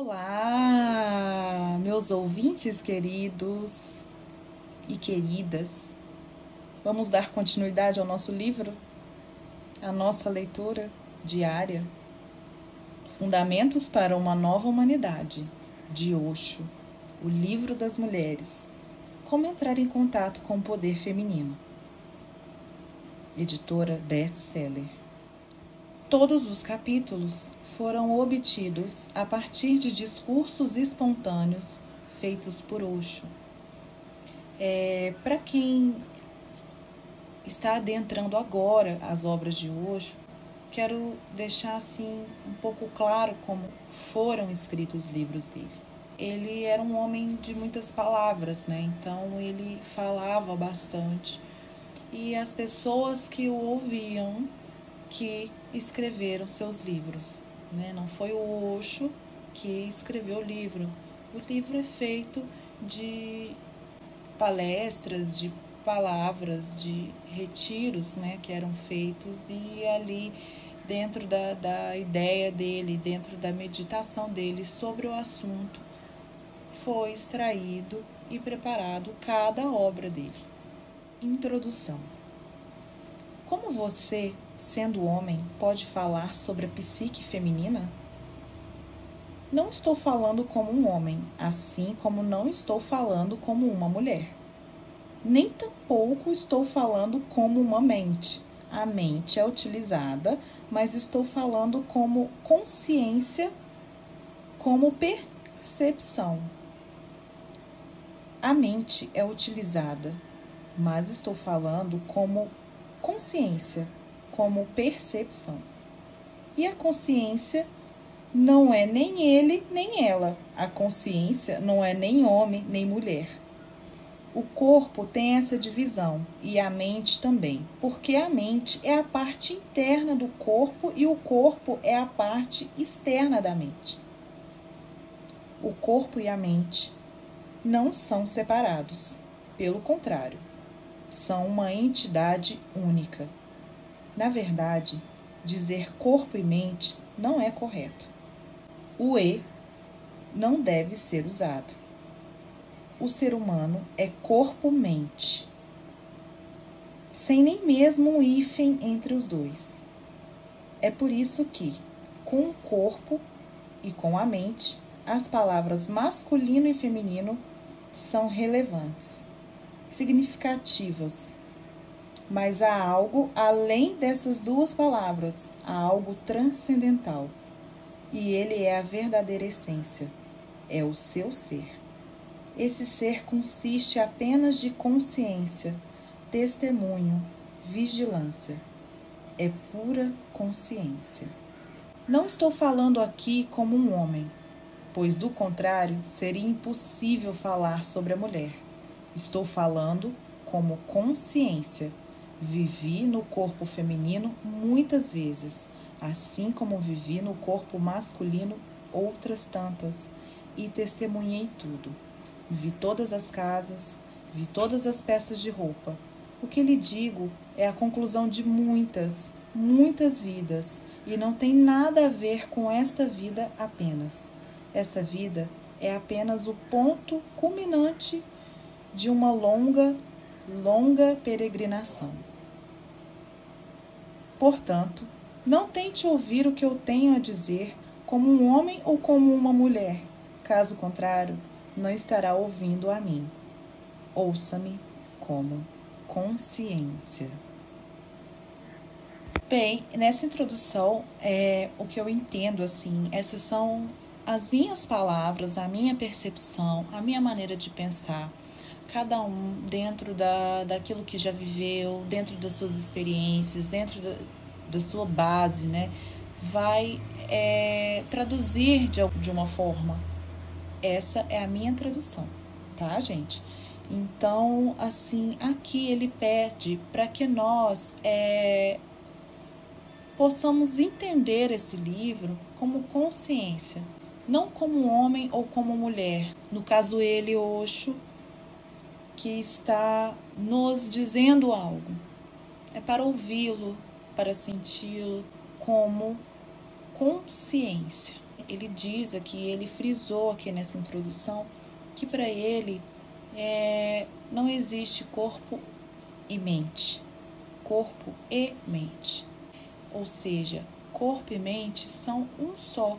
Olá, meus ouvintes queridos e queridas. Vamos dar continuidade ao nosso livro, a nossa leitura diária. Fundamentos para uma nova humanidade, de Osho, o livro das mulheres. Como entrar em contato com o poder feminino. Editora best-seller. Todos os capítulos foram obtidos a partir de discursos espontâneos feitos por Osho. É, Para quem está adentrando agora as obras de Osho, quero deixar assim um pouco claro como foram escritos os livros dele. Ele era um homem de muitas palavras, né? Então ele falava bastante e as pessoas que o ouviam que escreveram seus livros. Né? Não foi o Osho que escreveu o livro. O livro é feito de palestras, de palavras, de retiros né, que eram feitos e ali dentro da, da ideia dele, dentro da meditação dele sobre o assunto, foi extraído e preparado cada obra dele. Introdução. Como você sendo homem, pode falar sobre a psique feminina? Não estou falando como um homem, assim como não estou falando como uma mulher. Nem tampouco estou falando como uma mente. A mente é utilizada, mas estou falando como consciência, como percepção. A mente é utilizada, mas estou falando como consciência, como percepção. E a consciência não é nem ele nem ela. A consciência não é nem homem nem mulher. O corpo tem essa divisão e a mente também, porque a mente é a parte interna do corpo e o corpo é a parte externa da mente. O corpo e a mente não são separados, pelo contrário, são uma entidade única. Na verdade, dizer corpo e mente não é correto. O E não deve ser usado. O ser humano é corpo-mente, sem nem mesmo um hífen entre os dois. É por isso que, com o corpo e com a mente, as palavras masculino e feminino são relevantes, significativas mas há algo além dessas duas palavras, há algo transcendental. E ele é a verdadeira essência, é o seu ser. Esse ser consiste apenas de consciência, testemunho, vigilância. É pura consciência. Não estou falando aqui como um homem, pois do contrário seria impossível falar sobre a mulher. Estou falando como consciência Vivi no corpo feminino muitas vezes, assim como vivi no corpo masculino outras tantas, e testemunhei tudo. Vi todas as casas, vi todas as peças de roupa. O que lhe digo é a conclusão de muitas, muitas vidas, e não tem nada a ver com esta vida apenas. Esta vida é apenas o ponto culminante de uma longa, longa peregrinação. Portanto, não tente ouvir o que eu tenho a dizer como um homem ou como uma mulher. Caso contrário, não estará ouvindo a mim. Ouça-me como consciência. Bem, nessa introdução, é, o que eu entendo, assim, essas são as minhas palavras, a minha percepção, a minha maneira de pensar cada um dentro da, daquilo que já viveu, dentro das suas experiências, dentro da, da sua base, né? Vai é, traduzir de, de uma forma. Essa é a minha tradução, tá, gente? Então, assim, aqui ele pede para que nós é, possamos entender esse livro como consciência, não como homem ou como mulher. No caso, ele, Oxo, que está nos dizendo algo. É para ouvi-lo, para senti-lo como consciência. ele diz aqui, ele frisou aqui nessa introdução, que para ele é, não existe corpo e mente. Corpo e mente. Ou seja, corpo e mente são um só.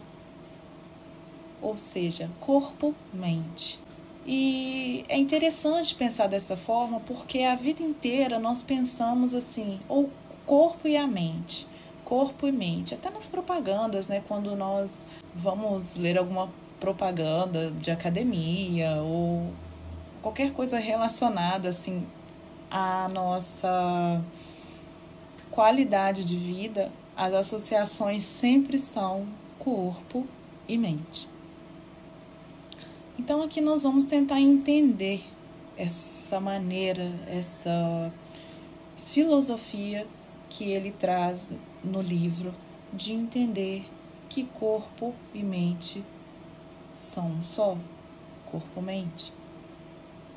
Ou seja, corpo-mente. E é interessante pensar dessa forma porque a vida inteira nós pensamos assim, ou corpo e a mente, corpo e mente. Até nas propagandas, né? Quando nós vamos ler alguma propaganda de academia ou qualquer coisa relacionada assim à nossa qualidade de vida, as associações sempre são corpo e mente. Então aqui nós vamos tentar entender essa maneira, essa filosofia que ele traz no livro de entender que corpo e mente são um só, corpo-mente.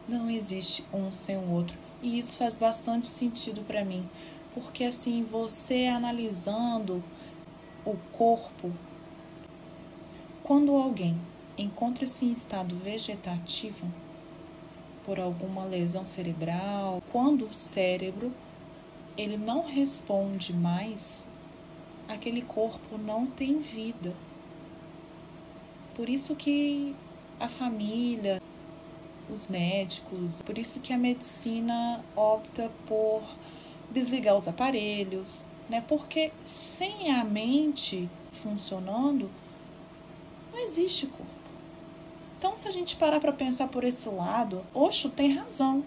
Não existe um sem o outro. E isso faz bastante sentido para mim, porque assim, você analisando o corpo, quando alguém encontra-se em estado vegetativo por alguma lesão cerebral, quando o cérebro ele não responde mais, aquele corpo não tem vida. Por isso que a família, os médicos, por isso que a medicina opta por desligar os aparelhos, né? Porque sem a mente funcionando, não existe corpo. Então, se a gente parar para pensar por esse lado, Osho tem razão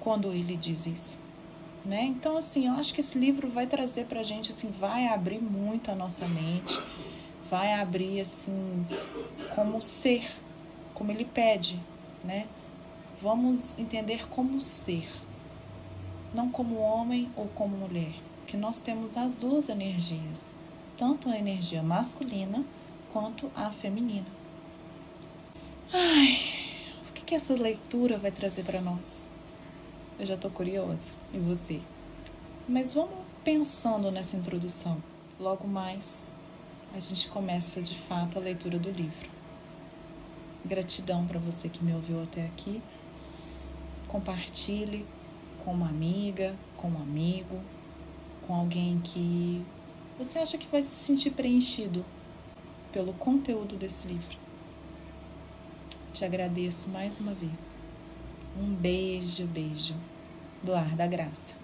quando ele diz isso né? Então, assim, eu acho que esse livro vai trazer pra gente, assim, vai abrir muito a nossa mente, vai abrir, assim, como ser, como ele pede, né? Vamos entender como ser, não como homem ou como mulher, que nós temos as duas energias, tanto a energia masculina quanto a feminina. Ai, o que, que essa leitura vai trazer para nós? Eu já tô curiosa. E você? Mas vamos pensando nessa introdução. Logo mais, a gente começa de fato a leitura do livro. Gratidão para você que me ouviu até aqui. Compartilhe com uma amiga, com um amigo, com alguém que você acha que vai se sentir preenchido pelo conteúdo desse livro. Te agradeço mais uma vez. Um beijo, beijo do ar da graça.